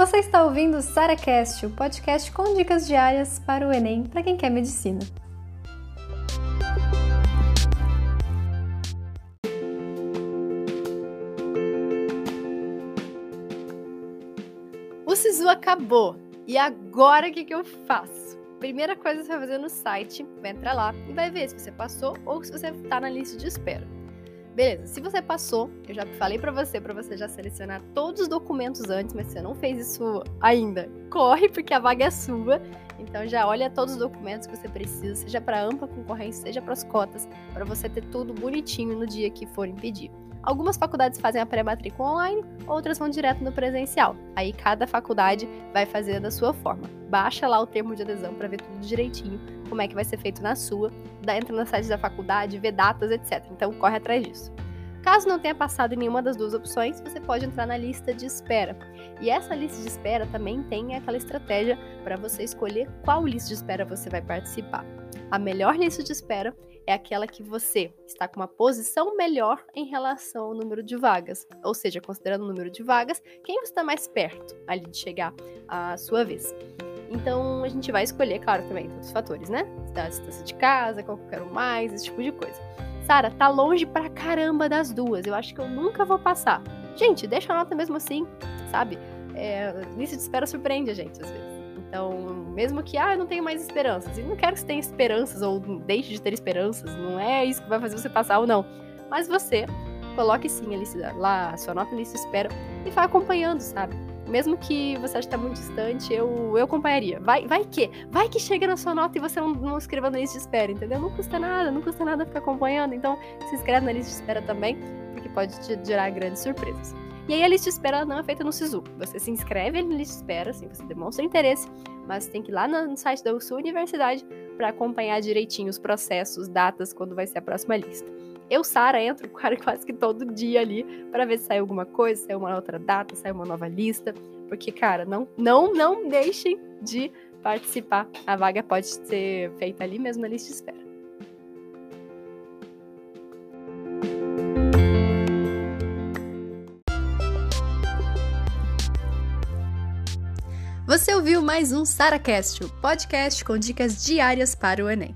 Você está ouvindo o SaraCast, o podcast com dicas diárias para o Enem para quem quer medicina. O SISU acabou. E agora o que, que eu faço? Primeira coisa que você vai fazer no site, vai entrar lá e vai ver se você passou ou se você está na lista de espera. Beleza, se você passou, eu já falei para você, para você já selecionar todos os documentos antes, mas você não fez isso ainda, corre porque a vaga é sua. Então já olha todos os documentos que você precisa, seja para ampla concorrência, seja para as cotas, para você ter tudo bonitinho no dia que for impedir. Algumas faculdades fazem a pré-matrícula online, outras vão direto no presencial. Aí cada faculdade vai fazer da sua forma. Baixa lá o termo de adesão para ver tudo direitinho, como é que vai ser feito na sua, entra no site da faculdade, vê datas, etc. Então corre atrás disso. Caso não tenha passado em nenhuma das duas opções, você pode entrar na lista de espera. E essa lista de espera também tem aquela estratégia para você escolher qual lista de espera você vai participar. A melhor lista de espera é aquela que você está com uma posição melhor em relação ao número de vagas. Ou seja, considerando o número de vagas, quem você está mais perto ali de chegar à sua vez. Então a gente vai escolher, claro, também outros fatores, né? Distância de casa, qual que eu quero mais, esse tipo de coisa. Sara, tá longe pra caramba das duas. Eu acho que eu nunca vou passar. Gente, deixa a nota mesmo assim, sabe? É, lista de espera surpreende a gente às vezes. Então, mesmo que, ah, eu não tenho mais esperanças, e não quero que você tenha esperanças ou deixe de ter esperanças, não é isso que vai fazer você passar ou não. Mas você coloque sim a lista, lá a sua nota lista espera e vá acompanhando, sabe? Mesmo que você ache que tá muito distante, eu, eu acompanharia. Vai, vai que? Vai que chega na sua nota e você não, não escreva na lista de espera, entendeu? Não custa nada, não custa nada ficar acompanhando. Então, se inscreve na lista de espera também, porque pode te gerar grandes surpresas. E aí a lista de espera não é feita no SISU. Você se inscreve na lista de espera, assim, você demonstra interesse, mas tem que ir lá no site da sua universidade para acompanhar direitinho os processos, datas, quando vai ser a próxima lista. Eu, Sara, entro quase que todo dia ali para ver se sai alguma coisa, sai uma outra data, sai uma nova lista, porque, cara, não, não, não deixem de participar. A vaga pode ser feita ali mesmo na lista de espera. Você ouviu mais um SaraCast, o podcast com dicas diárias para o Enem.